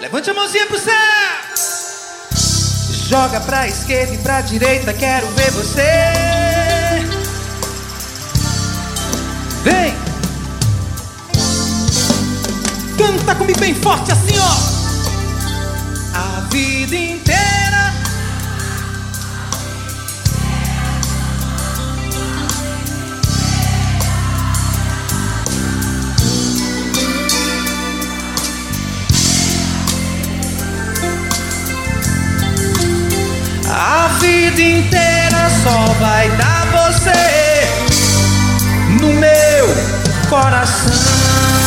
Levante a mãozinha pro céu. Joga pra esquerda e pra direita, quero ver você. Vem. Canta comigo bem forte assim, ó. A vida inteira. Vida inteira só vai dar você no meu coração.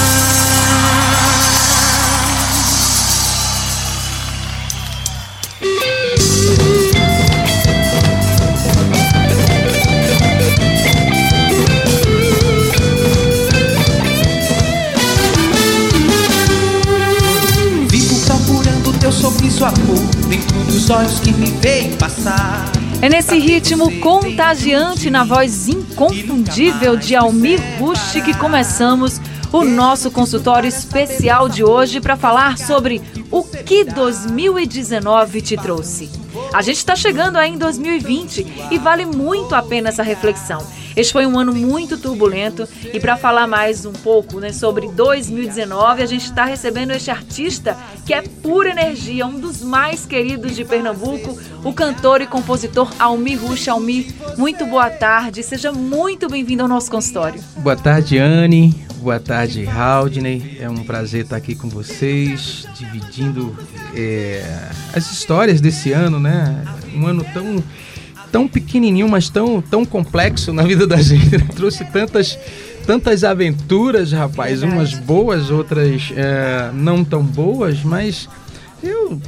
Teu sorriso amor dentro dos olhos que me veem passar. É nesse ritmo contagiante na voz inconfundível de Almir Rush que começamos o nosso consultório especial de hoje para falar sobre o que 2019 te trouxe. A gente está chegando aí em 2020 e vale muito a pena essa reflexão. Este foi um ano muito turbulento e para falar mais um pouco né, sobre 2019, a gente está recebendo este artista que é pura energia, um dos mais queridos de Pernambuco, o cantor e compositor Almir Rush. Almir, muito boa tarde, seja muito bem-vindo ao nosso consultório. Boa tarde, Anne. Boa tarde, Haldney. É um prazer estar aqui com vocês, dividindo é, as histórias desse ano, né? Um ano tão tão pequenininho, mas tão, tão complexo na vida da gente. Né? Trouxe tantas, tantas aventuras, rapaz. Umas boas, outras é, não tão boas, mas eu,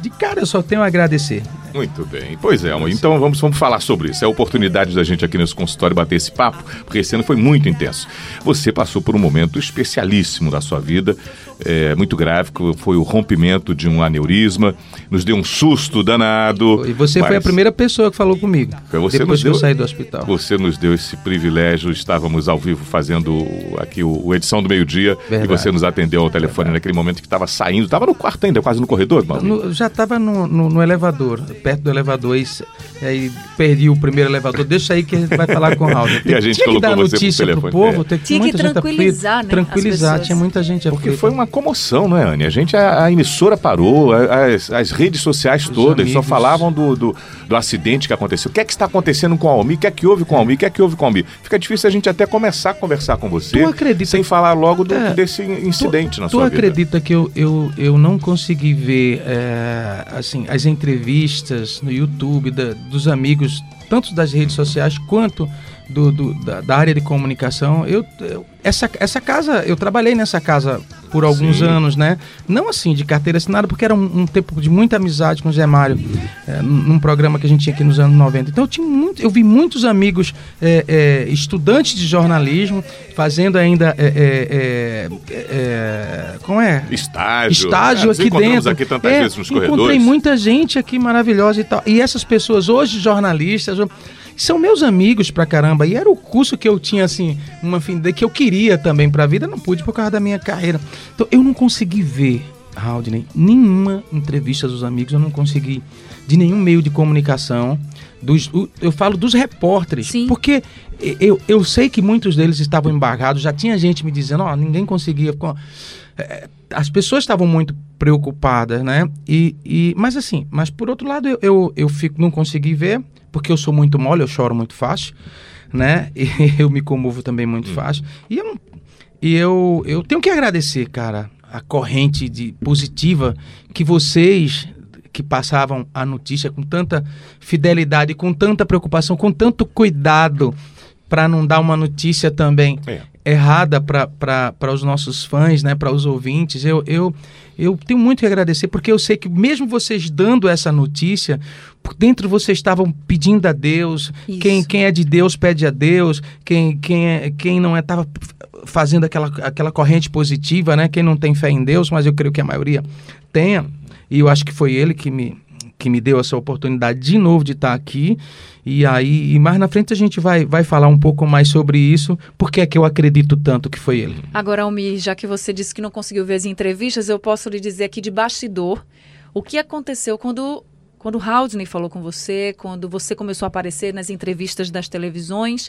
de cara, eu só tenho a agradecer. Muito bem. Pois é. Então vamos, vamos falar sobre isso. É a oportunidade da gente aqui nesse consultório bater esse papo, porque esse ano foi muito intenso. Você passou por um momento especialíssimo da sua vida, é, muito gráfico, foi o rompimento de um aneurisma, nos deu um susto danado. E você foi a primeira pessoa que falou comigo, Você depois que deu, eu saí do hospital. Você nos deu esse privilégio, estávamos ao vivo fazendo aqui o, o edição do meio-dia e Verdade. você nos atendeu ao telefone naquele momento que estava saindo, estava no quarto ainda, quase no corredor, Mauro. Já estava no, no- no elevador, perto do elevador, e, e aí perdi o primeiro elevador. Deixa aí que a gente vai falar com o Raul. E a gente tinha que dar pro notícia pro, povo, é. tem Tinha que muita gente tranquilizar, aflita. né, Tranquilizar, tinha muita gente Porque aflita. foi uma comoção, não é, Anne? A gente, a, a emissora parou, a- as, as redes sociais todas só falavam do, do, do acidente que aconteceu. O que é que está acontecendo com a Almi? O que é que houve com a Almi? O que é que houve com a Almi? Fica difícil a gente até começar a conversar com você Tu acredita sem que- falar logo do- É, desse incidente na tu sua vida. acredita que eu, eu, eu não consegui ver é, assim as entrevistas no YouTube da- dos amigos, tanto das redes sociais quanto do, do- da, da área de comunicação? Eu, eu- essa, essa casa, eu trabalhei nessa casa por alguns Sim. anos, né? Não assim de carteira assinada, porque era um, um tempo de muita amizade com o Zé Mário, é, num programa que a gente tinha aqui nos anos 90. Então eu, tinha muito, eu vi muitos amigos é, é, estudantes de jornalismo fazendo ainda. Como é? Estágio. estágio É, aqui dentro. aqui tantas É, vezes nos encontrei corredores. muita gente aqui maravilhosa e tal. E essas pessoas hoje jornalistas são meus amigos pra caramba. E era o curso que eu tinha assim, uma fim de que eu queria também pra vida, não pude por causa da minha carreira. Então eu não consegui ver Haldney, nenhuma entrevista dos amigos, eu não consegui de nenhum meio de comunicação. Dos, eu falo dos repórteres, Sim. porque eu, eu sei que muitos deles estavam embargados, já tinha gente me dizendo, ó, ninguém conseguia. é, as pessoas estavam muito preocupadas, né? E, e, mas assim, mas por outro lado, eu, eu, eu fico, não consegui ver, porque eu sou muito mole, eu choro muito fácil, né? E eu me comovo também muito fácil. E eu, e eu, eu tenho que agradecer, cara, a corrente de positiva que vocês que passavam a notícia com tanta fidelidade, com tanta preocupação, com tanto cuidado para não dar uma notícia também É. errada para os nossos fãs, né, para os ouvintes. Eu, eu, eu tenho muito que agradecer, porque eu sei que mesmo vocês dando essa notícia, por dentro vocês estavam pedindo a Deus, Isso. quem, quem é de Deus pede a Deus, quem, quem, é, quem não é, estava fazendo aquela, aquela corrente positiva, né? Quem não tem fé em Deus, mas eu creio que a maioria tenha, e eu acho que foi ele que me, que me deu essa oportunidade de novo de estar aqui. E aí, e mais na frente a gente vai, vai falar um pouco mais sobre isso, porque é que eu acredito tanto que foi ele. Agora, Almir, já que você disse que não conseguiu ver as entrevistas, eu posso lhe dizer aqui de bastidor o que aconteceu quando quando Haldney falou com você, quando você começou a aparecer nas entrevistas das televisões,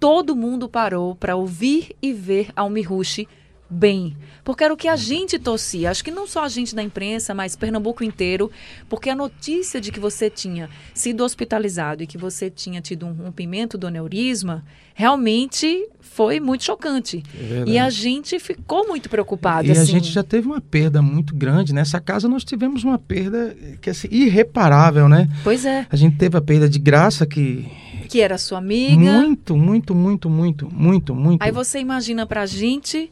todo mundo parou para ouvir e ver Almir Rushi bem. Porque era o que a gente torcia. Acho que não só a gente da imprensa, mas Pernambuco inteiro. Porque a notícia de que você tinha sido hospitalizado e que você tinha tido um rompimento do aneurisma realmente foi muito chocante. É e a gente ficou muito preocupado. E assim. a gente já teve uma perda muito grande. Nessa casa nós tivemos uma perda que é assim, irreparável, né? Pois é. A gente teve a perda de graça que que era sua amiga. Muito, muito, muito, muito, muito, muito. Aí você imagina pra gente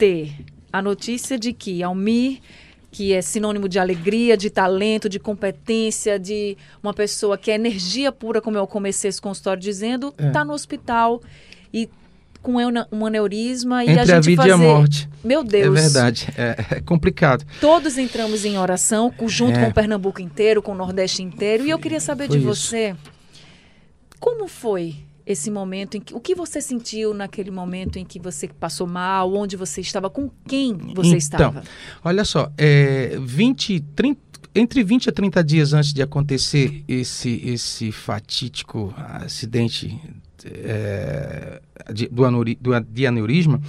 ter a notícia de que Almir, que é sinônimo de alegria, de talento, de competência, de uma pessoa que é energia pura, como eu comecei esse consultório dizendo, está é. Tá no hospital e com um aneurisma e Entre a gente a vida fazer... e a morte. Meu Deus. É verdade, é, é complicado. Todos entramos em oração, junto é. com o Pernambuco inteiro, com o Nordeste inteiro, e eu queria saber foi de isso. você, como foi esse momento em que o que você sentiu naquele momento em que você passou mal, onde você estava, com quem você então, estava? Olha só, é, 20, 30, entre 20 a 30 dias antes de acontecer esse, esse fatídico acidente é, de, do, do, de aneurisma,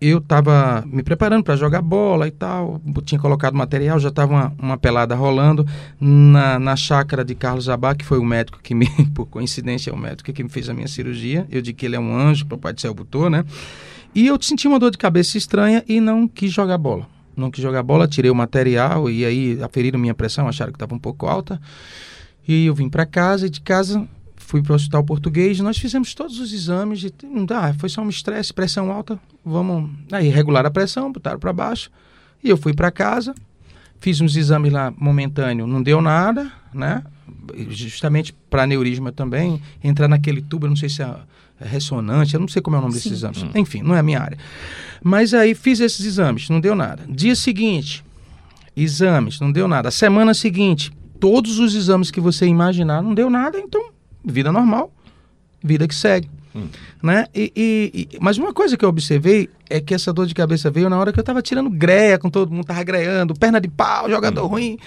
eu estava me preparando para jogar bola e tal, tinha colocado material, já estava uma, uma, pelada rolando na, na chácara de Carlos Zabá, que foi o médico que me, por coincidência, é o médico que me fez a minha cirurgia. Eu digo que ele é um anjo, papai do céu botou, né? E eu senti uma dor de cabeça estranha e não quis jogar bola. Não quis jogar bola, tirei o material e aí aferiram minha pressão, acharam que estava um pouco alta. E eu vim para casa e de casa fui para o hospital português, nós fizemos todos os exames, de, ah, foi só um estresse, pressão alta, vamos aí regular a pressão, botaram para baixo. E eu fui para casa, fiz uns exames lá momentâneo, não deu nada, né? Justamente para aneurisma também, entrar naquele tubo, eu não sei se é ressonante, eu não sei como é o nome Sim. desses exames. Hum. Enfim, não é a minha área. Mas aí fiz esses exames, não deu nada. Dia seguinte, exames, não deu nada. Semana seguinte, todos os exames que você imaginar, não deu nada, então vida normal, vida que segue. Hum. Né? E, e, e, mas uma coisa que eu observei é que essa dor de cabeça veio na hora que eu estava tirando greia com todo mundo, tava greando, perna de pau, jogador hum. ruim.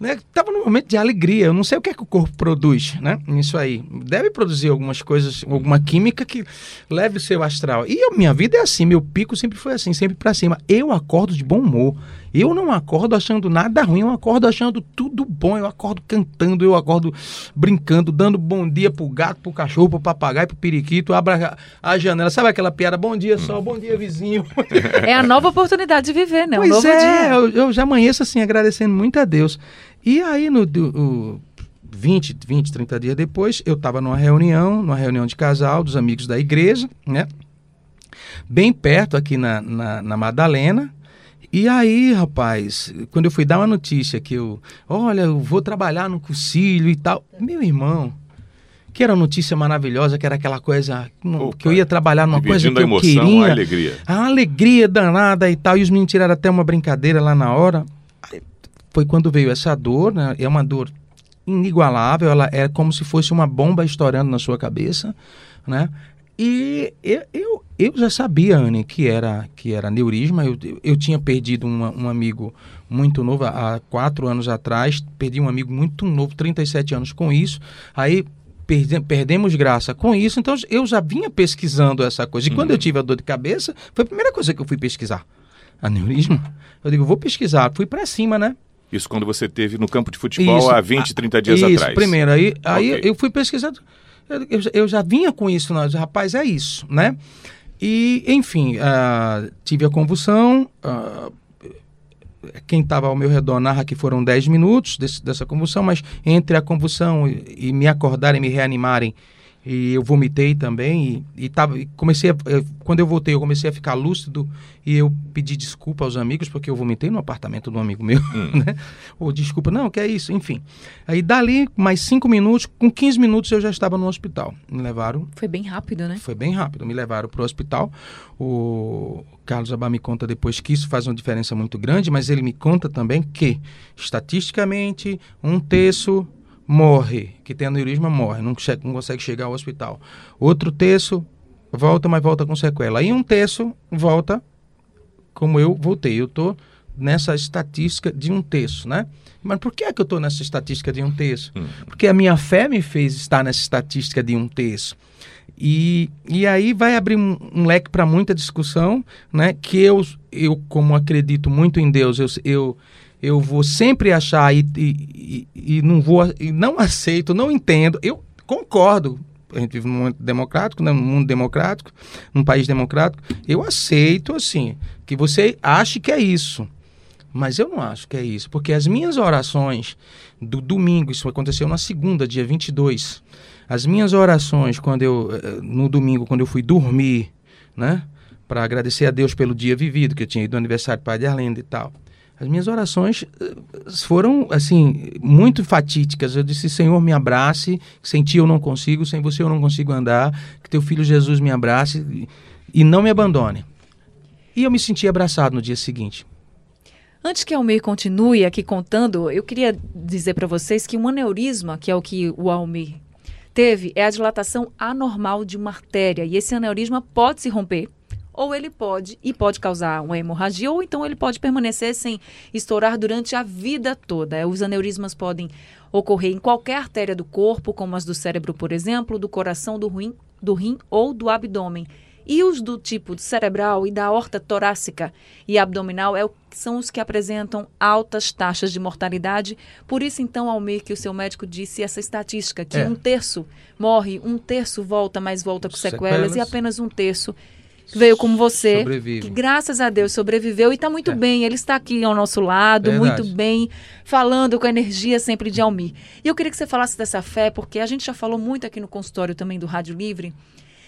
Né? Tava num momento de alegria. Eu não sei o que é que o corpo produz, né? Isso aí. Deve produzir algumas coisas, alguma química que leve o seu astral. E a minha vida é assim, meu pico sempre foi assim, sempre para cima. Eu acordo de bom humor. Eu não acordo achando nada ruim, eu acordo achando tudo bom, eu acordo cantando, eu acordo brincando, dando bom dia pro gato, pro cachorro, pro papagaio, pro periquito, abra a janela. Sabe aquela piada? Bom dia, sol, bom dia, vizinho. É a nova oportunidade de viver, né? Um pois é, eu, eu, já amanheço assim, agradecendo muito a Deus. E aí, no do, 20, 20, 30 dias depois, eu estava numa reunião, numa reunião de casal dos amigos da igreja, né? Bem perto aqui na, na, na Madalena, e aí, rapaz, quando eu fui dar uma notícia que eu, olha, eu vou trabalhar no concílio e tal, meu irmão, que era uma notícia maravilhosa, que era aquela coisa Opa, que eu ia trabalhar numa coisa que eu emoção, queria, a alegria, a alegria danada e tal, e os meninos tiraram até uma brincadeira lá na hora. Foi quando veio essa dor, né? É uma dor inigualável, ela é como se fosse uma bomba estourando na sua cabeça, né? E eu, eu, eu já sabia, Anne, que era, que era neurisma. Eu, eu tinha perdido uma, um amigo muito novo, há quatro anos atrás. Perdi um amigo muito novo, 37 anos com isso. Aí perde, perdemos graça com isso. Então eu já vinha pesquisando essa coisa. E uhum. quando eu tive a dor de cabeça, foi a primeira coisa que eu fui pesquisar. Aneurisma. Eu digo, vou pesquisar. Fui para cima, né? Isso quando você teve no campo de futebol isso, há 20, 30 dias isso, atrás. Isso, primeiro. Aí, aí okay. eu fui pesquisando eu, eu já vinha com isso, rapaz, é isso, né? E, enfim, uh, tive a convulsão. Uh, quem estava ao meu redor narra que foram 10 minutos desse, dessa convulsão, mas entre a convulsão e, e, me acordarem, me reanimarem, e eu vomitei também e, e, tava, e comecei a, quando eu voltei eu comecei a ficar lúcido e eu pedi desculpa aos amigos porque eu vomitei no apartamento de um amigo meu hum. né? Ou desculpa não que é isso enfim. Aí dali mais cinco minutos com 15 minutos eu já estava no hospital. Me levaram foi bem rápido né? Foi bem rápido. Me levaram para o hospital. O Carlos Abá me conta depois que isso faz uma diferença muito grande mas ele me conta também que estatisticamente um terço morre, que tem aneurisma morre, não, não consegue chegar ao hospital. Outro terço volta, mas volta com sequela. Aí um terço volta como eu voltei. Eu estou nessa estatística de um terço, né? Mas por que é que eu estou nessa estatística de um terço? Hum. Porque a minha fé me fez estar nessa estatística de um terço. E, e aí vai abrir um, um leque para muita discussão, né? Que eu, eu, como acredito muito em Deus, eu, eu eu vou sempre achar e, e, e, não vou e não aceito, não entendo. Eu concordo. A gente vive num mundo democrático, num mundo democrático, num país democrático. Eu aceito assim que você ache que é isso, mas eu não acho que é isso, porque as minhas orações do domingo, isso aconteceu na segunda, dia 22. As minhas orações quando eu eh, no domingo quando eu fui dormir, né, para agradecer a Deus pelo dia vivido, que eu tinha ido no aniversário do pai de Arlenda e tal. As minhas orações eh, foram, assim, muito fatídicas. Eu disse, Senhor, me abrace, sem ti eu não consigo, sem você eu não consigo andar, que teu filho Jesus me abrace e não me abandone. E eu me senti abraçado no dia seguinte. Antes que Almir continue aqui contando, eu queria dizer para vocês que um aneurisma, que é o que o Almir teve, é a dilatação anormal de uma artéria. E esse aneurisma pode se romper ou ele pode e pode causar uma hemorragia, ou então ele pode permanecer sem estourar durante a vida toda. É, os aneurismas podem ocorrer em qualquer artéria do corpo, como as do cérebro, por exemplo, do coração, do rim, do rim ou do abdômen. E os do tipo cerebral e da horta torácica e abdominal é o, são os que apresentam altas taxas de mortalidade. Por isso, então, Almir, que o seu médico disse essa estatística, que é. um terço morre, um terço volta, mas volta com sequelas, sequelas. e apenas um terço veio como você, que graças a Deus sobreviveu e está muito é. bem. Ele está aqui ao nosso lado, Verdade. muito bem, falando com a energia sempre de Almir. E eu queria que você falasse dessa fé, porque a gente já falou muito aqui no consultório também do Rádio Livre,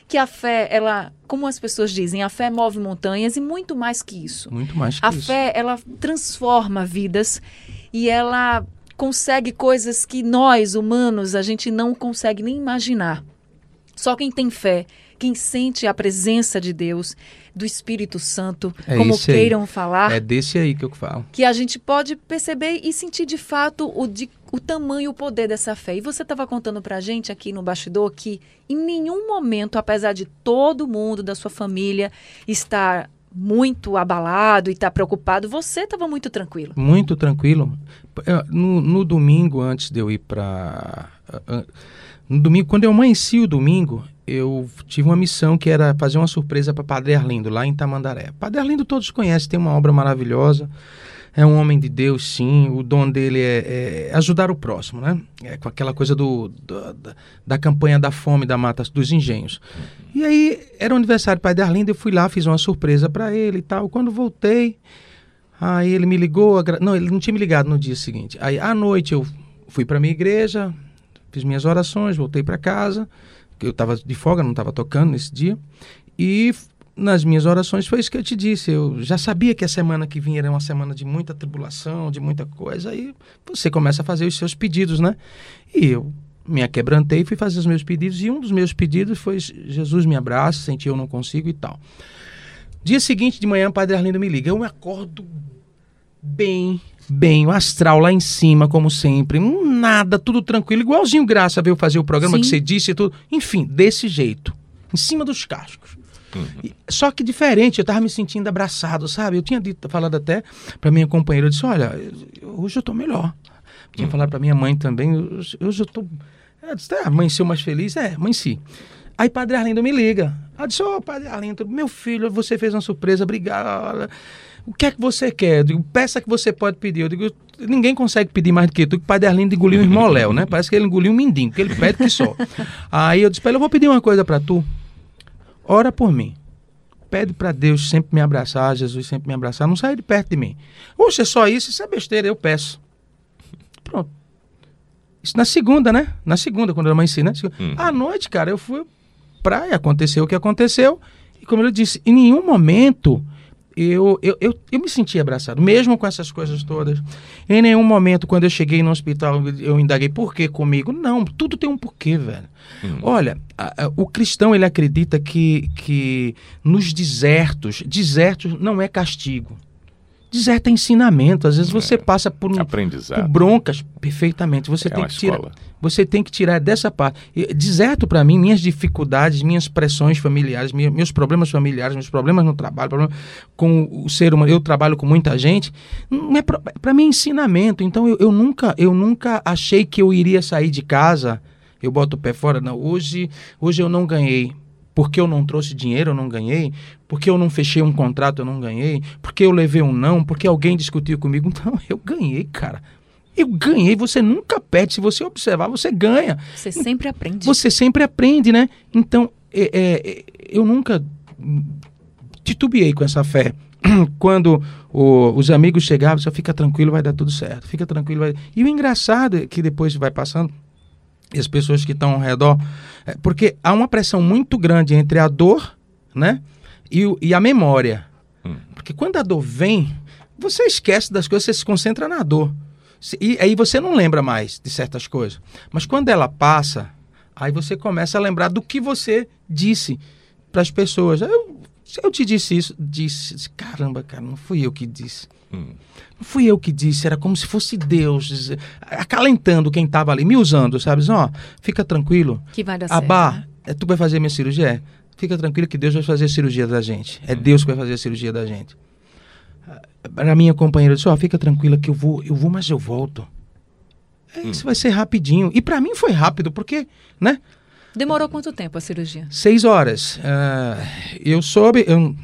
que a fé, ela, como as pessoas dizem, a fé move montanhas e muito mais que isso. Muito mais que a isso. A fé, ela transforma vidas e ela consegue coisas que nós, humanos, a gente não consegue nem imaginar. Só quem tem fé quem sente a presença de Deus, do Espírito Santo, é como queiram aí. falar. É desse aí que eu falo. Que a gente pode perceber e sentir de fato o, de, o tamanho e o poder dessa fé. E você estava contando para a gente aqui no bastidor que em nenhum momento, apesar de todo mundo da sua família estar muito abalado e estar tá preocupado, você estava muito tranquilo. Muito tranquilo. No, no domingo, antes de eu ir para. No domingo, quando eu amanheci o domingo, eu tive uma missão que era fazer uma surpresa para Padre Arlindo, lá em Tamandaré. Padre Arlindo todos conhecem, tem uma obra maravilhosa, é um homem de Deus, sim, o dom dele é, é ajudar o próximo, né? É com aquela coisa do, do da, da, campanha da fome da mata dos engenhos. E aí, era o aniversário do Padre Arlindo, eu fui lá, fiz uma surpresa para ele e tal. Quando voltei, aí ele me ligou, não, ele não tinha me ligado no dia seguinte. Aí, à noite, eu fui para minha igreja, fiz minhas orações, voltei para casa, eu estava de folga, não estava tocando nesse dia. E nas minhas orações foi isso que eu te disse. Eu já sabia que a semana que vinha era uma semana de muita tribulação, de muita coisa. Aí você começa a fazer os seus pedidos, né? E eu me aquebrantei fui fazer os meus pedidos. E um dos meus pedidos foi: Jesus me abraça, senti eu não consigo e tal. Dia seguinte de manhã, o Padre Arlindo me liga. Eu me acordo bem, bem, o astral lá em cima, como sempre, nada, tudo tranquilo, igualzinho Graça veio fazer o programa Sim. que você disse e tudo. Enfim, desse jeito, em cima dos cascos. Uhum. Só que diferente, eu tava me sentindo abraçado, sabe? Eu tinha dito, falado até para minha companheira, eu disse, olha, hoje eu tô melhor. Tinha uhum. falado para minha mãe também, hoje eu tô... Ela disse, ah, amanheceu mais feliz? É, amanheci. Aí Padre Arlindo me liga. Ela disse, ô oh, Padre Arlindo, meu filho, você fez uma surpresa, obrigado. O que é que você quer? Eu digo, peça que você pode pedir. Eu digo, ninguém consegue pedir mais do que tu, que o Padre Arlindo engoliu um irmão Léo, né? Parece que ele engoliu um mindinho, que ele pede que só. Aí eu disse para ele, eu vou pedir uma coisa para tu. Ora por mim. Pede para Deus sempre me abraçar, Jesus sempre me abraçar, não sai de perto de mim. Ou se é só isso, isso é besteira, eu peço. Pronto. Isso na segunda, né? Na segunda, quando eu amanheci, né? Uhum. À noite, cara, eu fui praia, aconteceu o que aconteceu. E como eu disse, em nenhum momento eu, eu, eu, eu me senti abraçado, mesmo com essas coisas todas. Em nenhum momento, quando eu cheguei no hospital, eu indaguei por que comigo. Não, tudo tem um porquê, velho. Olha, a- a- o cristão ele acredita que, que nos desertos, desertos não é castigo. Deserto é ensinamento. Às vezes você passa por, um, por broncas, perfeitamente. Você É tem que tirar. escola. Você tem que tirar dessa parte. Deserto para mim, minhas dificuldades, minhas pressões familiares, minha- meus problemas familiares, meus problemas no trabalho, problema com o ser humano. Eu trabalho com muita gente. Não é para mim é ensinamento. Então eu, eu nunca, eu nunca achei que eu iria sair de casa. Eu boto o pé fora. Não, hoje, hoje eu não ganhei. Porque eu não trouxe dinheiro, eu não ganhei. Porque eu não fechei um contrato, eu não ganhei. Porque eu levei um não. Porque alguém discutiu comigo. Não, eu ganhei, cara. Eu ganhei. Você nunca perde. Se você observar, você ganha. Você sempre aprende. Você sempre aprende, né? Então, é, é, é, eu nunca titubeei com essa fé. Quando o- os amigos chegavam, só fica tranquilo, vai dar tudo certo. Fica tranquilo, vai. E o engraçado é que depois vai passando, e as pessoas que estão ao redor, é, porque há uma pressão muito grande entre a dor, né? E, e a memória. Hum. Porque quando a dor vem, você esquece das coisas, você se concentra na dor. E aí você não lembra mais de certas coisas. Mas quando ela passa, aí você começa a lembrar do que você disse para as pessoas. Eu, se eu te disse isso, disse, caramba, cara, não fui eu que disse. Hum. Não fui eu que disse, era como se fosse Deus, acalentando quem estava ali, me usando, sabe? Ó, fica tranquilo, Que vai dar certo. Abá, né? é, tu vai fazer minha cirurgia? Fica tranquilo que Deus vai fazer a cirurgia da gente. É Deus que vai fazer a cirurgia da gente. Para minha companheira, eu disse, ó, fica tranquila que eu vou, eu vou, mas eu volto. É, Isso vai ser rapidinho. E para mim foi rápido, porque, né? Demorou quanto tempo a cirurgia? Seis horas. Ah, eu soube. Eu,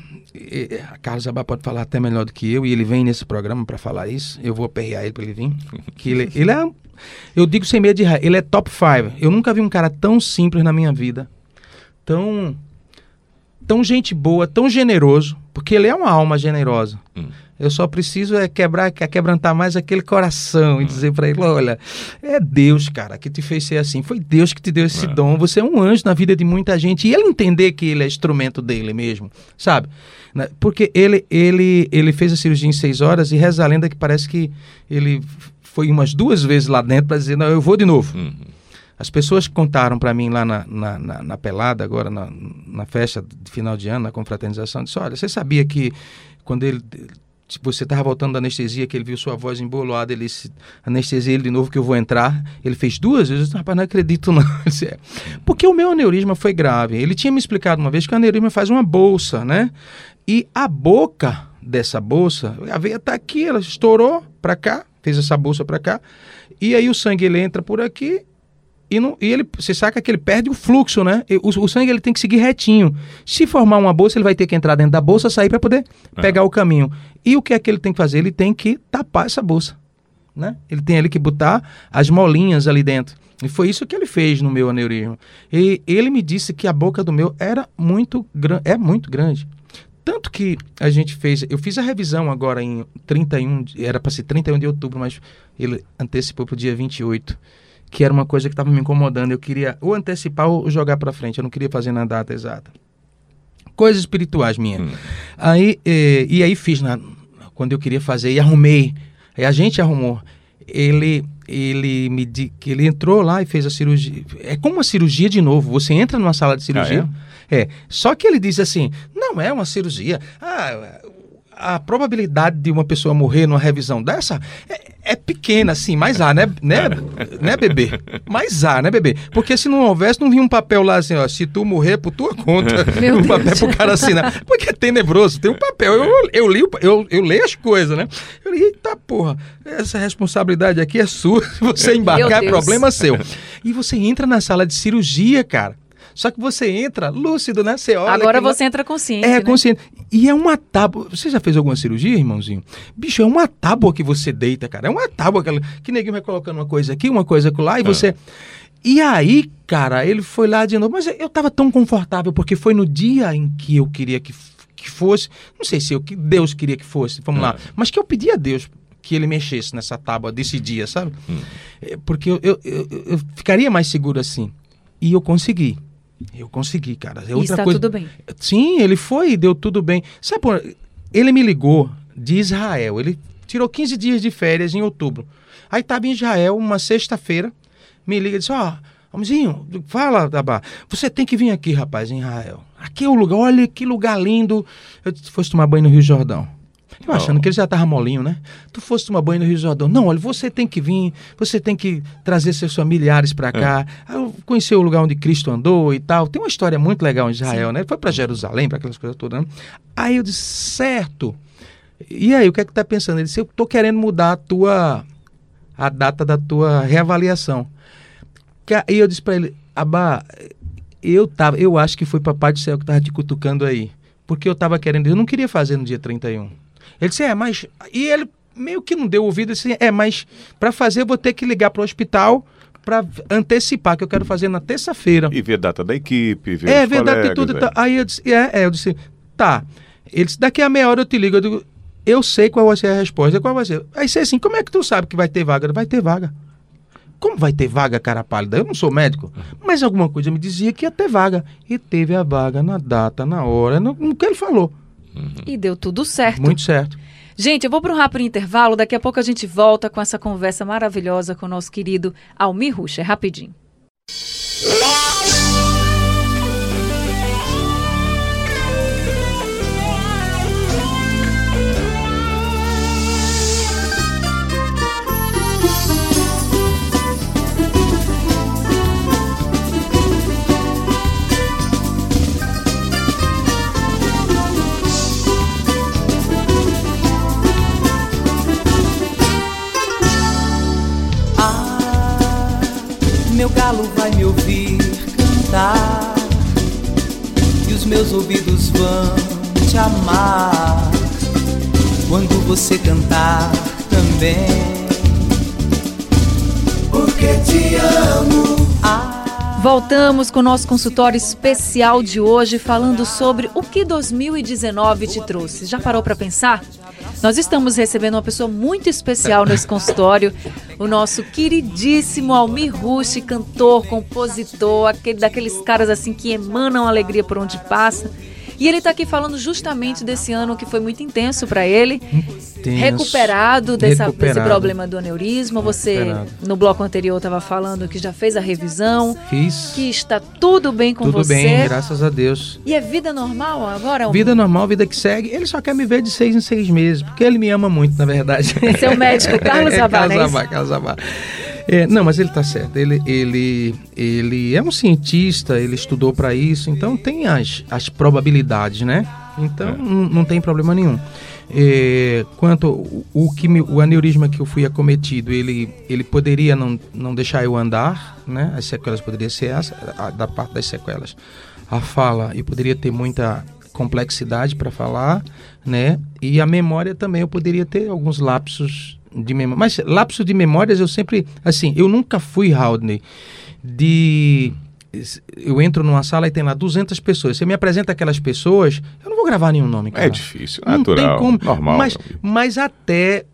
a Carlos Abá pode falar até melhor do que eu, e ele vem nesse programa para falar isso. Eu vou aperrear ele para ele vir. Que ele, ele é. Eu digo sem medo de errar, ele é top five. Eu nunca vi um cara tão simples na minha vida. Tão. Tão gente boa, tão generoso. Porque ele é uma alma generosa. Hum. Eu só preciso é quebrar, quebrantar mais aquele coração e dizer para ele, olha, é Deus, cara, que te fez ser assim. Foi Deus que te deu esse É. dom. Você é um anjo na vida de muita gente e ele entender que ele é instrumento dele mesmo, sabe? Né? Porque ele ele ele fez a cirurgia em seis horas e reza a lenda que parece que ele foi umas duas vezes lá dentro para dizer, não, eu vou de novo. Uhum. As pessoas que contaram para mim lá na, na, na- na pelada, agora na, na festa de final de ano, na confraternização, disse: Olha, você sabia que quando ele. se Você estava voltando da anestesia, que ele viu sua voz embolada, ele disse, anestesia ele de novo que eu vou entrar. Ele fez duas vezes, rapaz, não acredito não. "É." Porque o meu aneurisma foi grave. Ele tinha me explicado uma vez que o aneurisma faz uma bolsa, né? E a boca dessa bolsa, a veia está aqui, ela estourou para cá, fez essa bolsa para cá, e aí o sangue ele entra por aqui e, não, e ele, você saca que ele perde o fluxo, né? O, o sangue ele tem que seguir retinho. Se formar uma bolsa, ele vai ter que entrar dentro da bolsa, sair para poder pegar o caminho. E o que é que ele tem que fazer? Ele tem que tapar essa bolsa, né? Ele tem ali que botar as molinhas ali dentro. E foi isso que ele fez no meu aneurisma. E ele me disse que a boca do meu era muito grande, é muito grande. Tanto que a gente fez, eu fiz a revisão agora em 31, de- era para ser 31 de outubro, mas ele antecipou para o dia 28 que era uma coisa que estava me incomodando. Eu queria ou antecipar ou jogar para frente. Eu não queria fazer na data exata. Coisas espirituais minhas. Hum. Aí, eh, e aí fiz na, quando eu queria fazer e arrumei. Aí a gente arrumou. Ele, ele me que ele entrou lá e fez a cirurgia. É como uma cirurgia de novo. Você entra numa sala de cirurgia. é? Só que ele diz assim: não é uma cirurgia. Ah, a probabilidade de uma pessoa morrer numa revisão dessa é, é pequena, assim, mas há, né, né, né, bebê? Mas há, né, bebê? Porque se não houvesse, não vinha um papel lá assim, ó, se tu morrer por tua conta, Meu um Deus. papel pro cara assinar. Porque é tenebroso, tem um papel. Eu, eu li, eu, eu leio as coisas, né? Eu li, eita porra, essa responsabilidade aqui é sua. Se você embarcar, é problema seu. E você entra na sala de cirurgia, cara. Só que você entra lúcido, né? Você olha. Agora aquilo lá- você entra consciente. é, né? consciente. E é uma tábua. Você já fez alguma cirurgia, irmãozinho? Bicho, é uma tábua que você deita, cara. É uma tábua que, que neguinho vai colocando uma coisa aqui, uma coisa lá, e você. E aí, cara, ele foi lá de novo. Mas eu tava tão confortável, porque foi no dia em que eu queria que, que fosse. Não sei se eu que Deus queria que fosse, vamos lá. É. Mas que eu pedi a Deus que ele mexesse nessa tábua desse dia, sabe? É, Porque eu, eu, eu, eu ficaria mais seguro assim. E eu consegui. Eu consegui, cara. É E outra está coisa. tudo bem. Sim, ele foi e deu tudo bem. Sabe, por... ele me ligou de Israel. Ele tirou 15 dias de férias em outubro. Aí estava em Israel, uma sexta-feira, me liga e disse: Ó, Homenzinho, fala, Dabá, você tem que vir aqui, rapaz, em Israel. Aqui é o lugar, olha que lugar lindo. Eu disse: fosse tomar banho no Rio Jordão. Eu achando que ele já estava molinho, né? Tu fosse tomar banho no Rio Jordão. Não, olha, você tem que vir, você tem que trazer seus familiares para cá. Aí Eu conheci o lugar onde Cristo andou e tal. Tem uma história muito legal em Israel, né? Ele foi para Jerusalém, para aquelas coisas todas. Né? Aí eu disse, certo. E aí, o que é que tu tá pensando? Ele disse, eu tô querendo mudar a tua a data da tua reavaliação. Aí eu disse para ele, Abá, eu tava, eu acho que foi papai do céu que tava te cutucando aí, porque eu tava querendo, eu não queria fazer no dia 31. Ele disse, é, mas e ele meio que não deu ouvido assim, é, mas para fazer eu vou ter que ligar para o hospital para antecipar que eu quero fazer na terça-feira. E ver data da equipe, ver É verdade, tem colegas, tudo. é. Tá. Aí eu disse, é, é, eu disse, tá. Ele disse, daqui a meia hora eu te ligo. Eu digo, eu sei qual vai ser a resposta. Qual vai ser? Aí disse assim, como é que tu sabe que vai ter vaga? Vai ter vaga. Como vai ter vaga, cara pálida? Eu não sou médico, mas alguma coisa me dizia que ia ter vaga. E teve a vaga na data, na hora, no, no que ele falou. E deu tudo certo. Muito certo. Gente, eu vou para um rápido intervalo. Daqui a pouco a gente volta com essa conversa maravilhosa com o nosso querido Almir Ruxa. É rapidinho. Porque te amo. Ah, Voltamos com o nosso consultório especial de hoje, falando sobre o que 2019 te trouxe. Já parou para pensar? Nós estamos recebendo uma pessoa muito especial nesse consultório, o nosso queridíssimo Almir Rush, cantor, compositor, aquele daqueles caras assim que emanam alegria por onde passa. E ele está aqui falando justamente desse ano que foi muito intenso para ele, Tenso. recuperado dessa, desse Recuperado. problema do aneurisma. Você, Recuperado. no bloco anterior, estava falando que já fez a revisão, Fiz. que está tudo bem com Tudo você. bem, graças a Deus. E é vida normal agora? Vida normal, vida que segue. Ele só quer me ver de seis em seis meses, porque ele me ama muito, na verdade. Seu médico, Carlos É, Zabá, Carlos não é Carlos Zabá. É, não, mas ele tá certo. Ele, ele, ele é um cientista, ele estudou para isso, então tem as, as probabilidades, né? Então não, não tem problema nenhum. É, quanto o, o que me- o aneurisma que eu fui acometido, ele, ele poderia não, não deixar eu andar, né? As sequelas poderiam ser essa, a- da parte das sequelas. A fala, eu poderia ter muita complexidade para falar, né? E a memória também, eu poderia ter alguns lapsos de memória. Mas lapsos de memórias eu sempre, assim, eu nunca fui, Haldney, de eu entro numa sala e tem lá 200 pessoas. Você me apresenta aquelas pessoas, eu não vou gravar nenhum nome, cara. É difícil, Não natural, tem como. normal. Mas, mas até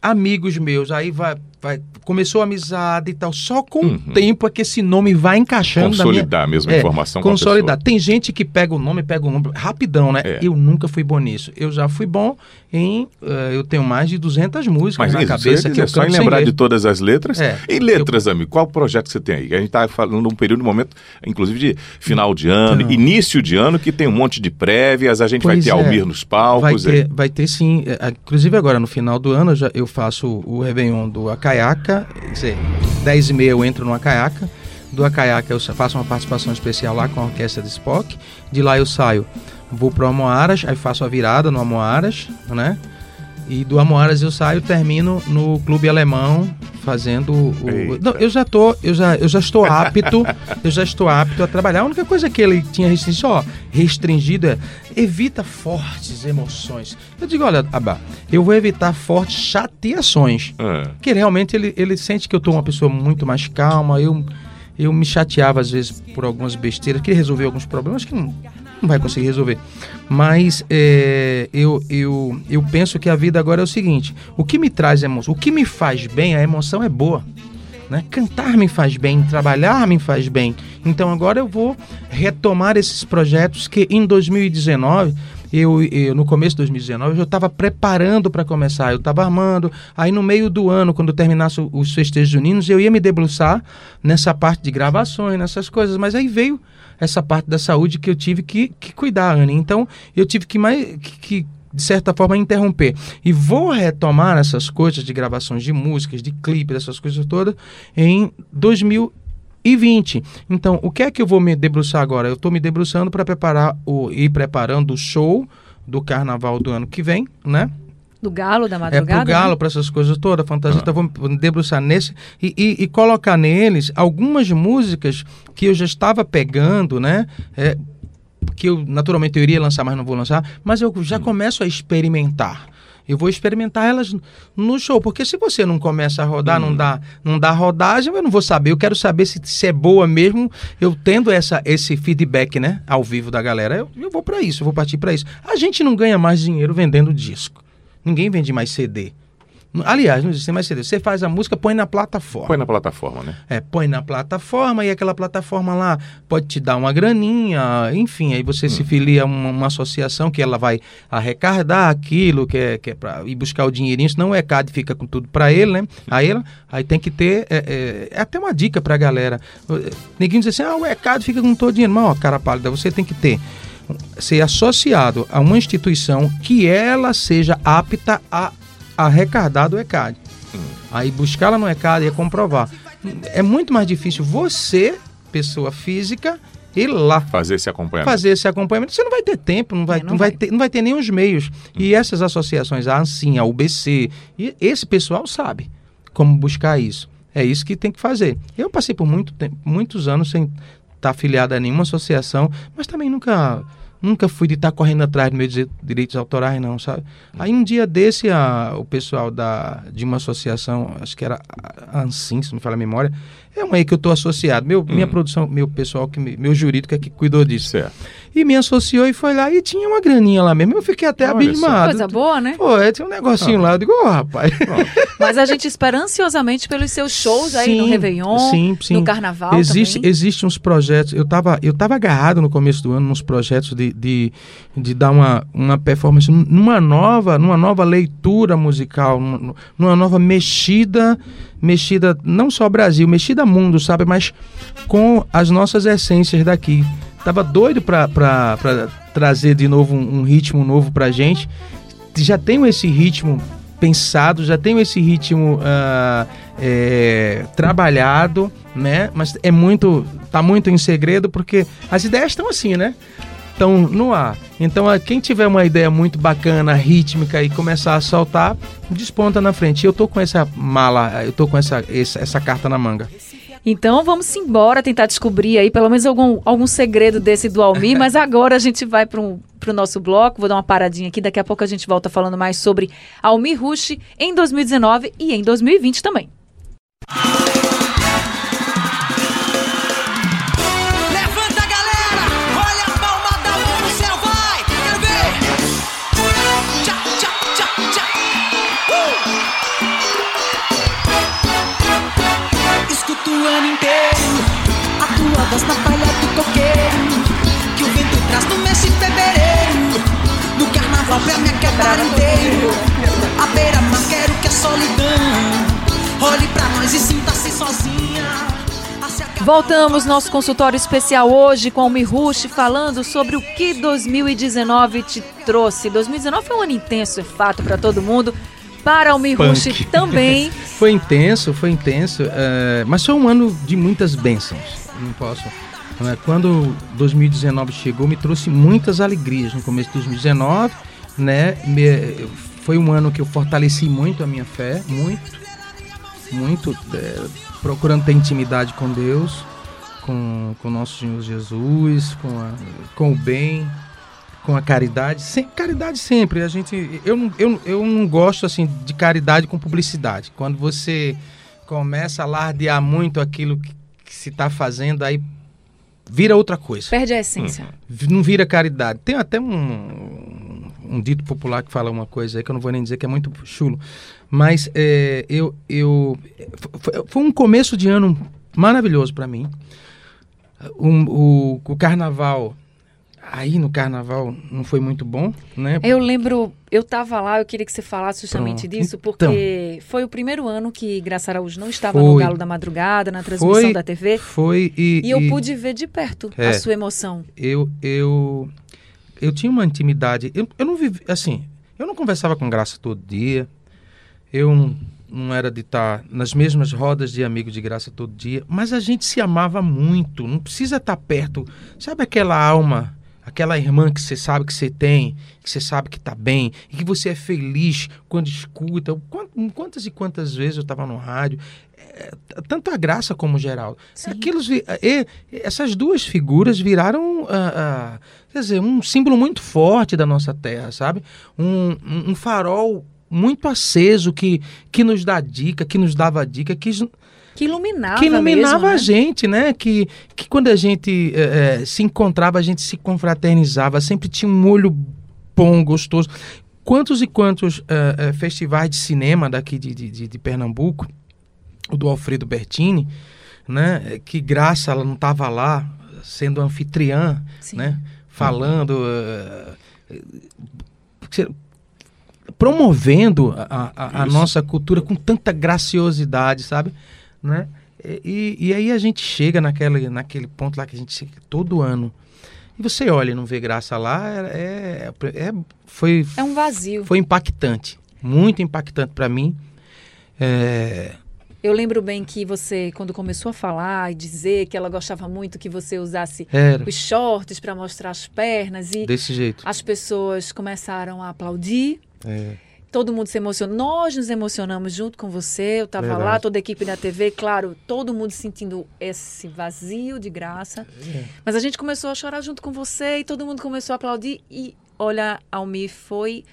amigos meus, aí vai, vai começou a amizade e tal. Só com Uhum. o tempo é que esse nome vai encaixando na minha Consolidar a mesma É, informação consolidar. Tem gente que pega o nome, pega o nome rapidão, né? É. Eu nunca fui bom nisso. Eu já fui bom em. eh, eu tenho mais de 200 músicas Mas na isso, cabeça que é eu só em lembrar de todas as letras. É. E letras, amigo, qual projeto que você tem aí? A gente está falando num período, num momento, inclusive de final de ano, Então. início de ano, que tem um monte de prévias, a gente vai Pois ter é. Almir nos palcos. Vai ter, é. vai ter sim. É, Inclusive agora no final do ano eu, já, eu faço o Réveillon do Acaiaca. Quer dizer, 10 e meia eu entro no Acaiaca. Do Acaiaca eu faço uma participação especial lá com a orquestra de Spock. De lá eu saio, vou pro Amoaras, aí faço a virada no Amoaras, né? E do Amoaras eu saio, termino no Clube Alemão fazendo o. Não, eu já tô, eu já, eu já estou apto, eu já estou apto a trabalhar. A única coisa que ele tinha restringido, ó, restringido é evita fortes emoções. Eu digo, olha, Abá, eu vou evitar fortes chateações. Ah, Porque realmente ele, ele sente que eu tô uma pessoa muito mais calma, eu, eu me chateava às vezes por algumas besteiras, queria resolver alguns problemas que não, não vai conseguir resolver. Mas é, eu, eu, eu penso que a vida agora é o seguinte: o que me traz emoção, o que me faz bem, a emoção é boa. Né? Cantar me faz bem, trabalhar me faz bem. Então agora eu vou retomar esses projetos que em 2019 eu, eu, no começo de 2019 eu estava preparando para começar, eu estava armando. Aí no meio do ano, quando terminasse os festejos juninos, eu ia me debruçar nessa parte de gravações, nessas coisas. Mas aí veio essa parte da saúde que eu tive que, que cuidar, Anne. Então eu tive que mais que, que de certa forma, interromper. E vou retomar essas coisas de gravações de músicas, de clipes, essas coisas todas, em 2020. Então, o que é que eu vou me debruçar agora? Eu estou me debruçando para preparar o ir preparando o show do carnaval do ano que vem, né? Do galo da madrugada? É pro galo, né? para essas coisas todas, fantasia. Ah. Então, vou me debruçar nesse e, e, e, colocar neles algumas músicas que eu já estava pegando, né? É, que eu naturalmente eu iria lançar, mas não vou lançar, mas eu já hum. começo a experimentar. Eu vou experimentar elas no show, porque se você não começa a rodar, hum. não dá, não dá rodagem, eu não vou saber. Eu quero saber se, se é boa mesmo. Eu tendo essa, esse feedback, né, ao vivo da galera, eu, eu vou para isso, eu vou partir para isso. A gente não ganha mais dinheiro vendendo disco. Ninguém vende mais CD. Aliás, não existe mais CD. Você faz a música, põe na plataforma. Põe na plataforma, né? É, põe na plataforma e aquela plataforma lá pode te dar uma graninha, enfim, aí você hum. se filia a uma, uma, associação que ela vai arrecadar aquilo que é, que é para ir buscar o dinheirinho, senão o ECAD fica com tudo para ele, né? Aí, ela, aí tem que ter, é, é, é até uma dica para a galera. Ninguém diz assim, ah, o ECAD fica com todo o dinheiro. Não, ó, cara pálida, você tem que ter ser associado a uma instituição que ela seja apta a arrecadar do ECAD. Hum. Aí buscá-la no ECAD e comprovar. É muito mais difícil você, pessoa física, ir lá. Fazer esse acompanhamento. Fazer esse acompanhamento. Você não vai ter tempo, não vai, é, não, não vai. vai. ter, não vai ter nem os meios. Hum. E essas associações, a ANSIM, a UBC, e esse pessoal sabe como buscar isso. É isso que tem que fazer. Eu passei por muito tempo, muitos anos sem estar afiliado a nenhuma associação, mas também nunca Nunca fui de estar tá correndo atrás dos meus direitos autorais, não, sabe? Aí um dia desse, a, o pessoal da, de uma associação, acho que era a Ansim, se não me fala a memória, é uma aí que eu estou associado. Meu, hum. Minha produção, meu pessoal, que, meu jurídico é que cuidou disso. Certo. E me associou e foi lá e tinha uma graninha lá mesmo. Eu fiquei até Olha abismado. Coisa boa, né? Pô, é, tinha um negocinho ah. lá. Eu digo, oh, rapaz. Mas a gente espera ansiosamente pelos seus shows sim, aí no Réveillon, sim, sim. no Carnaval existe, também. Existem uns projetos. Eu estava eu tava agarrado no começo do ano nos projetos de, de, de dar uma, uma performance numa nova, numa nova leitura musical, numa, numa nova mexida mexida não só Brasil, mexida mundo, sabe? Mas com as nossas essências daqui. Tava doido para trazer de novo um, um, ritmo novo pra gente. Já tenho esse ritmo pensado, já tenho esse ritmo uh, é, trabalhado, né? Mas é muito, tá muito em segredo porque as ideias estão assim, né? estão no ar. Então, quem tiver uma ideia muito bacana, rítmica e começar a soltar, desponta na frente. Eu tô com essa mala, eu tô com essa, essa, essa carta na manga. Então vamos embora tentar descobrir aí pelo menos algum, algum segredo desse do Almir, mas agora a gente vai para o nosso bloco, vou dar uma paradinha aqui, daqui a pouco a gente volta falando mais sobre Almir Rush em 2019 e em 2020 também. Voltamos nosso consultório especial hoje com o Mirushi falando sobre o que 2019 te trouxe. 2019 foi um ano intenso, é fato para todo mundo. Para o Mirushi também. foi intenso, foi intenso, é, mas foi um ano de muitas bênçãos. Não posso. É, quando 2019 chegou, me trouxe muitas alegrias no começo de 2019, né? Me, foi um ano que eu fortaleci muito a minha fé, muito, muito, é, procurando ter intimidade com Deus, com, com nosso Senhor Jesus, com, a, com o bem, com a caridade, sem, caridade sempre. A gente, eu, não, eu, eu não gosto assim de caridade com publicidade. Quando você começa a lardear muito aquilo que, que se está fazendo, aí vira outra coisa. Perde a essência. V- Não vira caridade. Tem até um, um dito popular que fala uma coisa aí que eu não vou nem dizer que é muito chulo. Mas é, eu, eu foi, um começo de ano maravilhoso para mim. Um- o, o carnaval. Aí no carnaval não foi muito bom, né? Eu lembro, eu tava lá, eu queria que você falasse justamente Pronto. disso, Então. porque foi o primeiro ano que Graça Araújo não estava no Foi. Galo da Madrugada, na transmissão Foi. da TV. Foi e, E eu e- pude ver de perto É. a sua emoção. eu eu eu tinha uma intimidade eu, eu não vivi assim eu não conversava com graça todo dia eu não, não era de estar nas mesmas rodas de amigo de graça todo dia mas a gente se amava muito não precisa estar perto sabe aquela alma aquela irmã que você sabe que você tem que você sabe que está bem e que você é feliz quando escuta Quant- quantas e quantas vezes eu estava no rádio é, tanto a graça como o Geraldo Sim. Aqueles vi- essas duas figuras viraram, ah, ah, quer dizer, um símbolo muito forte da nossa terra, sabe? Um, um- um farol muito aceso que, que nos dá dica, que nos dava dica, que, Que iluminava que iluminava mesmo, né? a gente, né? Que, que quando a gente eh, se encontrava, a gente se confraternizava, sempre tinha um olho bom, gostoso. Quantos e quantos eh, festivais de cinema daqui de, de, de- Pernambuco, o do Alfredo Bertini, né? Que graça ela não estava lá sendo anfitriã, Sim. né? Falando, se- promovendo a, a- a nossa cultura com tanta graciosidade, sabe? Né? E, e aí a gente chega naquele, naquele ponto lá que a gente chega todo ano. E você olha e não vê graça lá, é, é- é- foi, É um vazio. foi impactante. Muito impactante para mim. É, Eu lembro bem que você, quando começou a falar e dizer que ela gostava muito que você usasse era os shorts para mostrar as pernas e desse jeito. as pessoas começaram a aplaudir. É, Todo mundo se emocionou. Nós nos emocionamos junto com você. Eu estava lá, toda a equipe da TV, claro, todo mundo sentindo esse vazio de graça. É. Mas a gente começou a chorar junto com você e todo mundo começou a aplaudir. E olha, Almir, foi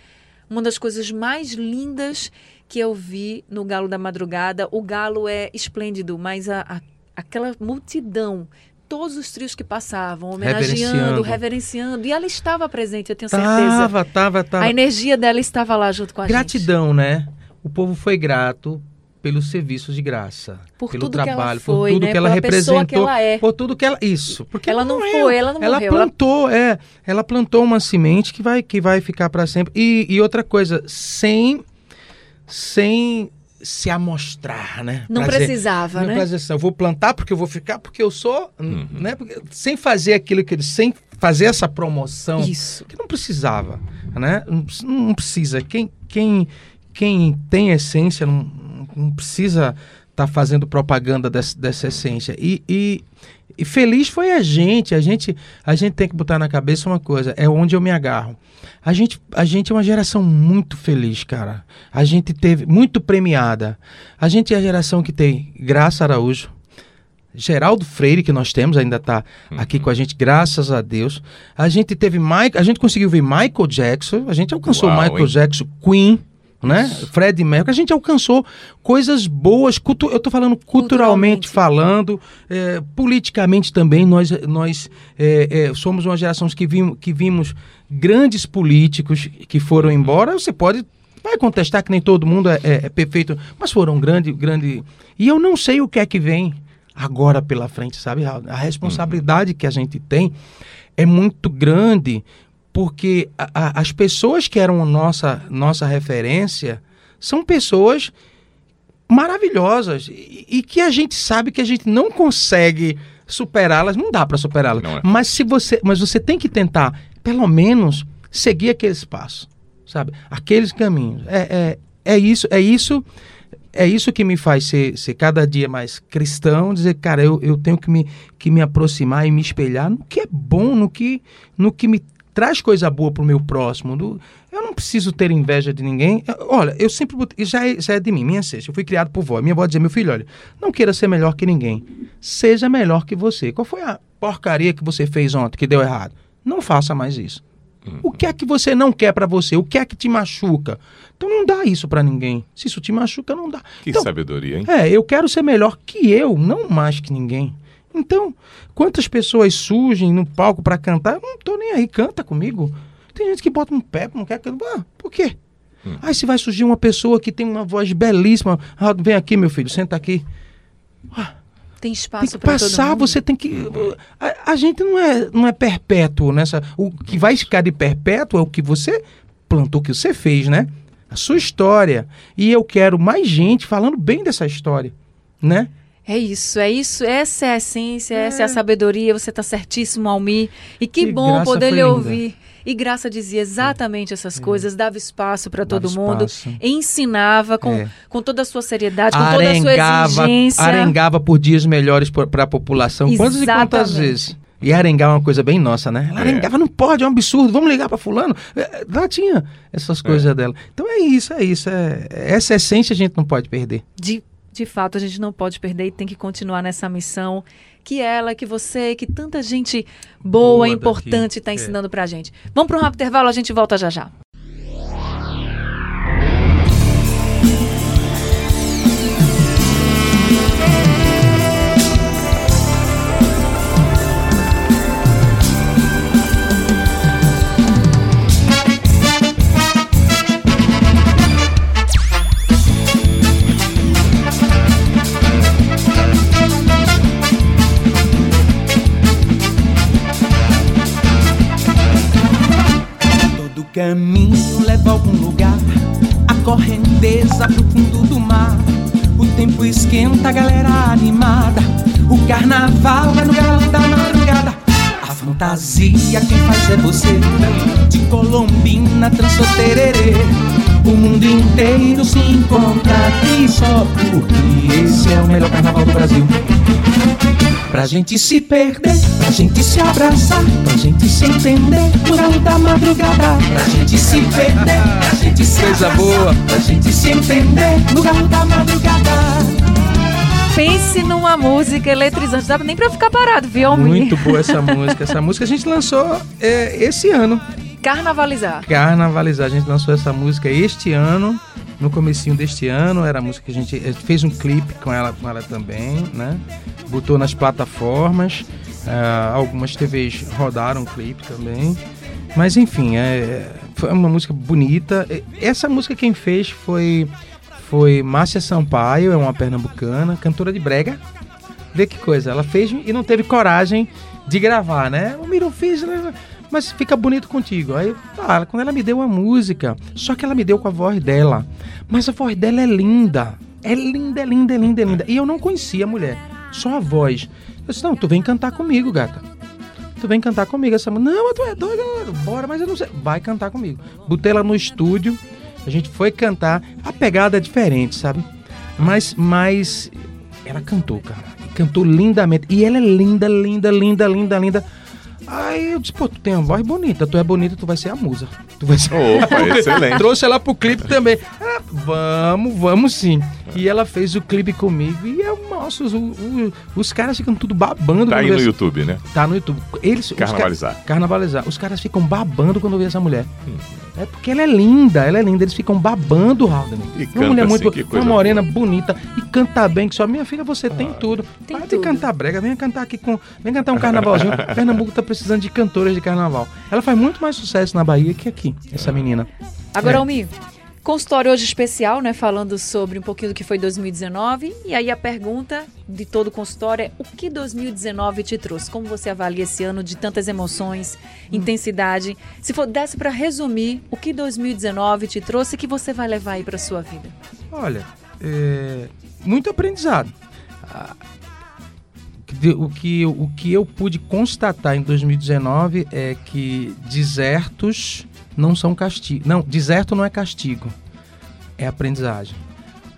uma das coisas mais lindas que eu vi no Galo da Madrugada. O Galo é esplêndido, mas a, a- aquela multidão. Todos os trios que passavam, homenageando, Reverenciando. reverenciando. E ela estava presente, eu tenho certeza. tava, tava, tava. A energia dela estava lá junto com a gente. Gratidão, né? O povo foi grato pelos serviços de graça, Por pelo ela trabalho, foi, por tudo né? que ela Pela representou, que ela é. por tudo que ela isso, porque Ela não morreu. foi, ela não ela morreu, ela- plantou, é, ela plantou uma semente que vai que vai ficar para sempre. E, e outra coisa, sem sem se amostrar, né? Não Pra precisava, não né? dizer assim, eu vou plantar porque eu vou ficar porque eu sou, Uhum. né? Porque- sem fazer aquilo que ele sem fazer essa promoção Isso. que não precisava, né? Não, não precisa. Quem, quem, quem tem essência não, não precisa estar fazendo propaganda dessa, dessa essência. E, e, e feliz foi a gente. A gente. A gente tem que botar na cabeça uma coisa. É onde eu me agarro. A gente, a gente é uma geração muito feliz, cara. A gente teve muito premiada. A gente é a geração que tem Graça Araújo, Geraldo Freire, que nós temos, ainda está aqui com a gente, graças a Deus. A gente teve Mike, a gente conseguiu ver Michael Jackson, a gente alcançou Uau, Michael hein? Jackson, Queen, né? Fred Mercury, a gente alcançou coisas boas, cultu eu estou falando culturalmente, Culturalmente. falando, é, politicamente também, nós, nós é, é, somos uma geração que vimos, que vimos grandes políticos que foram embora, você pode vai contestar que nem todo mundo é, é- é perfeito, mas foram grande, grande. E eu não sei o que é que vem agora pela frente, sabe? A, a responsabilidade que a gente tem é muito grande, porque a- a- as pessoas que eram nossa nossa referência são pessoas maravilhosas e, e que a gente sabe que a gente não consegue superá-las, não dá para superá-las. É. Mas se você, mas você tem que tentar, pelo menos, seguir aqueles passos, sabe? Aqueles caminhos. É, é, é isso, é isso, é isso que me faz ser, ser cada dia mais cristão, dizer, cara, eu, eu tenho que me, que me aproximar e me espelhar no que é bom, no que, no que me traz coisa boa pro meu próximo. eu não preciso ter inveja de ninguém. Olha, eu sempre botei, já é, já é de mim, minha essência. Eu fui criado por vó. Minha avó dizia, meu filho, olha, não queira ser melhor que ninguém. Seja melhor que você. Qual foi a porcaria que você fez ontem que deu errado? Não faça mais isso. O que é que você não quer pra você? O que é que te machuca? Então não dá isso pra ninguém. Se isso te machuca, não dá. Que Então, sabedoria, hein? é, eu quero ser melhor que eu, não mais que ninguém. Então, quantas pessoas surgem no palco para cantar? Eu não tô nem aí, canta comigo. Tem gente que bota um pé, não quer cantar. Ah, por quê? Hum. Aí se vai surgir uma pessoa que tem uma voz belíssima, ah, vem aqui, meu filho, senta aqui. Ah, tem espaço para passar, você tem que. A, a, gente não é, não é perpétuo nessa. O que vai ficar de perpétuo é o que você plantou, o que você fez, né? A sua história. E eu quero mais gente falando bem dessa história, né? É isso, é isso, essa é a essência, é. essa é a sabedoria, você está certíssimo, Almir. E que, bom poder lhe ouvir. E Graça dizia exatamente essas é. coisas, dava espaço para todo mundo, ensinava com, é. com toda a sua seriedade, com arengava, toda a sua exigência. Arengava por dias melhores para a população. Exatamente. Quantas e quantas vezes? E arengar é uma coisa bem nossa, né? Ela é. arengava, não pode, é um absurdo, vamos ligar para fulano. É, lá tinha essas coisas é. dela. Então é isso, é isso. É, essa essência a gente não pode perder. De, de fato, a gente não pode perder e tem que continuar nessa missão que ela, que você, que tanta gente boa, boa importante está ensinando é. para a gente. Vamos para um rápido intervalo, a gente volta já já. Caminho leva a algum lugar. A correnteza pro fundo do mar. O tempo esquenta, a galera animada. O carnaval vai no galo da madrugada. A fantasia quem faz é você. De Colombina, trançou tererê. O mundo inteiro se encontra aqui só porque esse é o melhor carnaval do Brasil. Pra gente se perder, pra gente se abraçar, pra gente se entender no galo da madrugada. Pra gente se perder, pra gente se Coisa abraçar, boa. pra gente se entender no galo da madrugada. Pense numa música eletrizante, dá nem pra ficar parado, viu, Muito boa essa música. Essa música a gente lançou é, esse ano. Carnavalizar. Carnavalizar. A gente lançou essa música este ano, no comecinho deste ano. Era a música que a gente, a gente fez um clipe com ela, com ela também, né? Botou nas plataformas. Uh, algumas TVs rodaram o clipe também. Mas enfim, é, foi uma música bonita. Essa música quem fez foi foi Márcia Sampaio, é uma pernambucana, cantora de brega. Vê que coisa, ela fez e não teve coragem de gravar, né? O Miro fez, né? Mas fica bonito contigo. Aí, ah, quando ela me deu a música, só que ela me deu com a voz dela. Mas a voz dela é linda. É linda, é linda, é linda, é linda. E eu não conhecia a mulher, só a voz. Eu disse, não, tu vem cantar comigo, gata. Tu vem cantar comigo. Essa não, mas tu é doida, bora, mas eu não sei. Vai cantar comigo. Botei ela no estúdio, a gente foi cantar. A pegada é diferente, sabe? Mas, mas ela cantou, cara. Cantou lindamente. E ela é linda, linda, linda, linda, linda. Aí eu disse, pô, tu tem uma voz bonita, tu é bonita, tu vai ser a musa. Tu vai ser... Opa, excelente. Trouxe ela pro clipe também. Ah, vamos, vamos sim. E ela fez o clipe comigo e é, nossa, os, os, os caras ficam tudo babando. Tá aí no YouTube, né? Tá no YouTube. Eles, carnavalizar. Os carnavalizar. Os caras ficam babando quando vê essa mulher. Hum. É porque ela é linda, ela é linda. Eles ficam babando, Halden. uma mulher muito assim, uma morena boa. bonita e canta bem, que só minha filha você ah, tem tudo. Tem Para tudo. de cantar brega, venha cantar aqui com, vem cantar um carnavalzinho. Pernambuco tá precisando de cantoras de carnaval. Ela faz muito mais sucesso na Bahia que aqui, essa menina. Agora, é. Almir, Consultório hoje especial, né, falando sobre um pouquinho do que foi 2019. E aí a pergunta de todo o consultório é: o que 2019 te trouxe? Como você avalia esse ano de tantas emoções, hum. intensidade? Se for desse para resumir, o que 2019 te trouxe e que você vai levar aí para sua vida? Olha, é, muito aprendizado. Ah, o que, o que eu pude constatar em 2019 é que desertos não são castigo. Não, deserto não é castigo, é aprendizagem.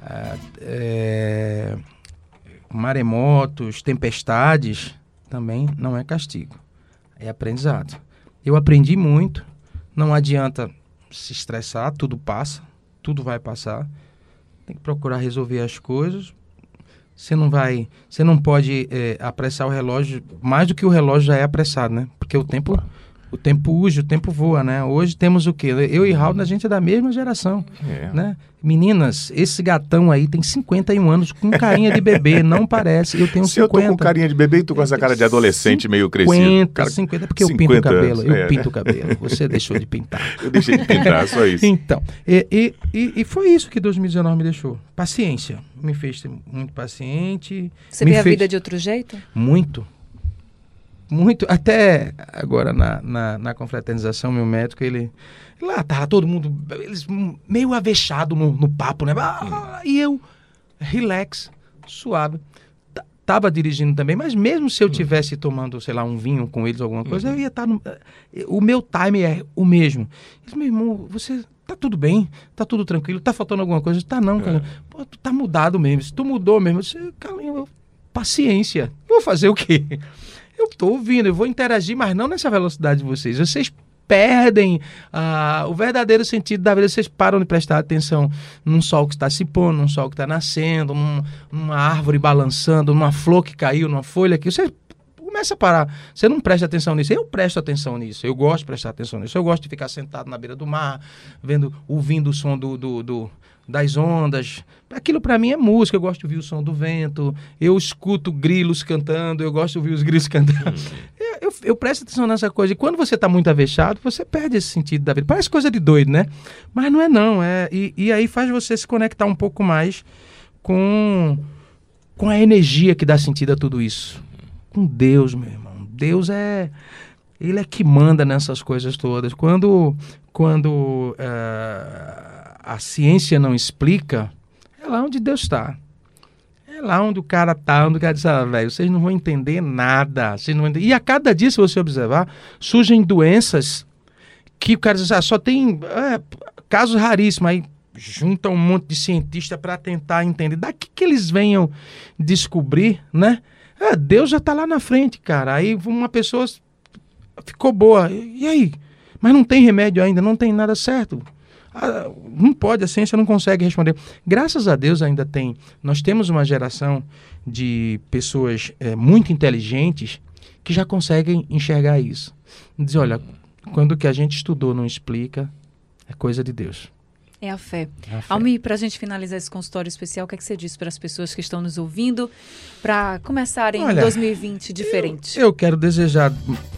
É, é, maremotos, tempestades também não é castigo, é aprendizado. Eu aprendi muito, não adianta se estressar, tudo passa, tudo vai passar. Tem que procurar resolver as coisas. Você não vai, você não pode é, apressar o relógio mais do que o relógio já é apressado, né? Porque o tempo o tempo urge, o tempo voa, né? Hoje temos o quê? Eu e Raul, a gente é da mesma geração, É. né? Meninas, esse gatão aí tem 51 anos com carinha de bebê, não parece. Eu tenho Se eu 50. tô com carinha de bebê e tu com essa cara de adolescente meio crescido. 50, Cara, 50, porque eu pinto 50 o cabelo. anos, Eu é, pinto né? o cabelo. Você deixou de pintar. Eu deixei de pintar, só isso. Então, e, e, e, e foi isso que 2019 me deixou. Paciência. Me fez ser muito paciente. Você vê a fez- vida de outro jeito? Muito. Muito. Até agora na, na, na confraternização, meu médico, ele. Lá tava todo mundo. Eles meio avexado no, no papo, né? Ah, e eu, relax, suave. Tava dirigindo também, mas mesmo se eu tivesse tomando, sei lá, um vinho com eles, alguma coisa, eu ia estar no. O meu time é o mesmo. Eles, meu irmão, você. Tá tudo bem, tá tudo tranquilo, tá faltando alguma coisa? Tá não, cara. Pô, tu tá mudado mesmo. Se tu mudou mesmo, você, Carlinhos, eu- paciência. Vou fazer o quê? Eu tô ouvindo, eu vou interagir, mas não nessa velocidade de vocês. Vocês perdem ah, o verdadeiro sentido da vida. Vocês param de prestar atenção num sol que está se pondo, num sol que está nascendo, num- numa árvore balançando, numa flor que caiu, numa folha que você começa a parar. Você não presta atenção nisso. Eu presto atenção nisso. Eu gosto de prestar atenção nisso. Eu gosto de ficar sentado na beira do mar, vendo, ouvindo o som do, do- do- das ondas. Aquilo para mim é música. Eu gosto de ouvir o som do vento. Eu escuto grilos cantando. Eu gosto de ouvir os grilos cantando. Eu, eu, eu presto atenção nessa coisa. E quando você está muito avexado, você perde esse sentido da vida. Parece coisa de doido, né? Mas não é não. É, e, e aí faz você se conectar um pouco mais com, com a energia que dá sentido a tudo isso. Com Deus, meu irmão. Deus é. Ele é que manda nessas coisas todas. Quando, quando eh, a ciência não explica, é lá onde Deus está. É lá onde o cara tá, onde o cara diz, ah, velho, vocês não vão entender nada. Vocês não entender. E a cada dia, se você observar, surgem doenças que o cara diz, ah, só tem é, casos raríssimos. Aí junta um monte de cientista para tentar entender. Daqui que eles venham descobrir, né? É, Deus já tá lá na frente, cara. Aí uma pessoa ficou boa. E aí? Mas não tem remédio ainda, não tem nada certo. Ah, não pode, a ciência não consegue responder. Graças a Deus ainda tem. Nós temos uma geração de pessoas é, muito inteligentes que já conseguem enxergar isso. Dizer, olha, quando o que a gente estudou não explica, é coisa de Deus. É a fé. É a fé. Almi, para a gente finalizar esse consultório especial, o que, é que você diz para as pessoas que estão nos ouvindo para começarem Olha, 2020 diferente? Eu quero desejar,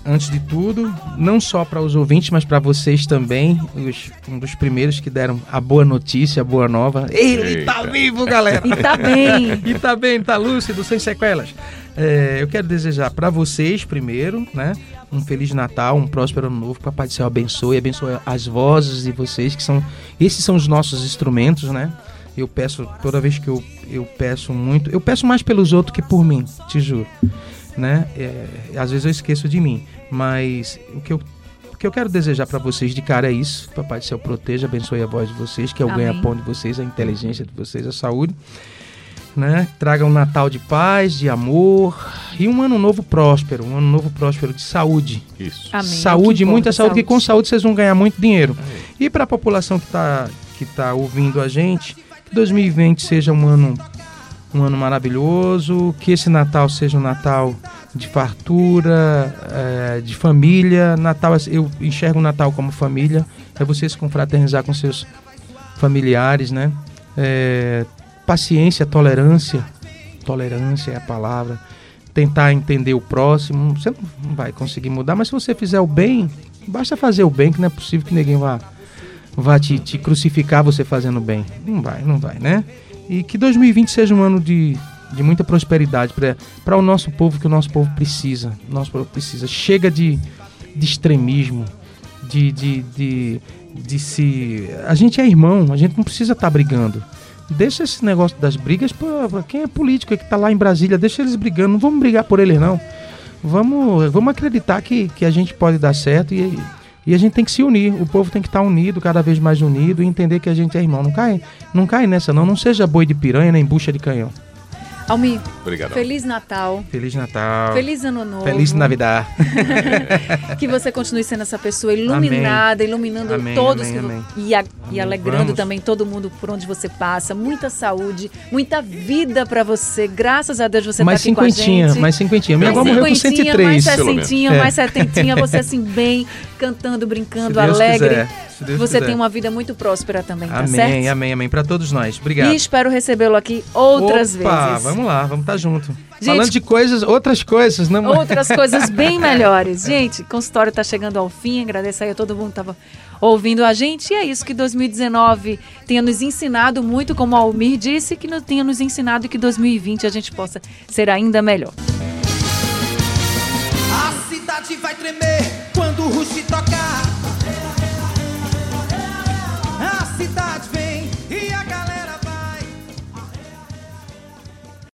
antes de tudo, não só para os ouvintes, mas para vocês também, os- um dos primeiros que deram a boa notícia, a boa nova. Ele tá Eita. vivo, galera! E tá bem. e tá bem, tá lúcido, sem sequelas. É, eu quero desejar para vocês primeiro, né? Um feliz Natal, um próspero ano novo. Que o Papai do Céu abençoe, abençoe as vozes de vocês, que são. Esses são os nossos instrumentos, né? Eu peço, toda vez que eu, eu peço muito. Eu peço mais pelos outros que por mim, te juro. Né? É, às vezes eu esqueço de mim. Mas o que eu, o que eu quero desejar para vocês de cara é isso. Papai do Céu proteja, abençoe a voz de vocês, que é o ganha-pão de vocês, a inteligência de vocês, a saúde né? Traga um Natal de paz, de amor e um ano novo próspero, um ano novo próspero de saúde. Isso. Amém. É que saúde, importa, muita saúde, porque com saúde vocês vão ganhar muito dinheiro. E para a população que está que tá ouvindo a gente, que 2020 seja um ano um ano maravilhoso, que esse Natal seja um Natal de fartura, eh, de família. Natal, eu enxergo o Natal como família, é você se confraternizar com seus familiares, né? É, paciência, tolerância, tolerância é a palavra. Tentar entender o próximo, você não vai conseguir mudar, mas se você fizer o bem, basta fazer o bem, que não é possível que ninguém vá, vá te, te crucificar você fazendo bem. Não vai, não vai, né? E que 2020 seja um ano de, de muita prosperidade para o nosso povo, que o nosso povo precisa. Nosso povo precisa. Chega de, de extremismo, de, de, de, de se. A gente é irmão, a gente não precisa estar brigando. Deixa esse negócio das brigas para quem é político que tá lá em Brasília, deixa eles brigando, não vamos brigar por eles não. Vamos, vamos acreditar que, que a gente pode dar certo e, e a gente tem que se unir. O povo tem que estar unido, cada vez mais unido e entender que a gente é irmão. Não cai, não cai nessa não, não seja boi de piranha nem bucha de canhão. Almi, Obrigado. Feliz Natal. Feliz Natal. Feliz Ano Novo. Feliz Navidad. que você continue sendo essa pessoa iluminada, amém. iluminando amém, todos amém, que... E, a... e, alegrando Vamos. também todo mundo por onde você passa. Muita saúde, muita vida pra você. Graças a Deus você mais tá aqui com a cinquentinha, gente. mais cinquentinha. Minha mais avó morreu com cinquentinha, 103. mais menos. sessentinha, É. mais setentinha, você assim bem, cantando, brincando, alegre. quiser, Deus você quiser. tem uma vida muito próspera também, tá Amém, certo? amém, amém. Pra todos nós. Obrigado. E espero recebê-lo aqui outras Opa, vezes. vamos lá, vamos estar junto. Gente, Falando de coisas, outras coisas, não outras coisas bem melhores. Gente, o consultório está chegando ao fim. Agradeço aí a todo mundo que estava ouvindo a gente. E é isso que 2019 tenha nos ensinado muito, como o Almir disse, que nos tenha nos ensinado e que 2020 a gente possa ser ainda melhor. A cidade vai tremer quando o Rush tocar.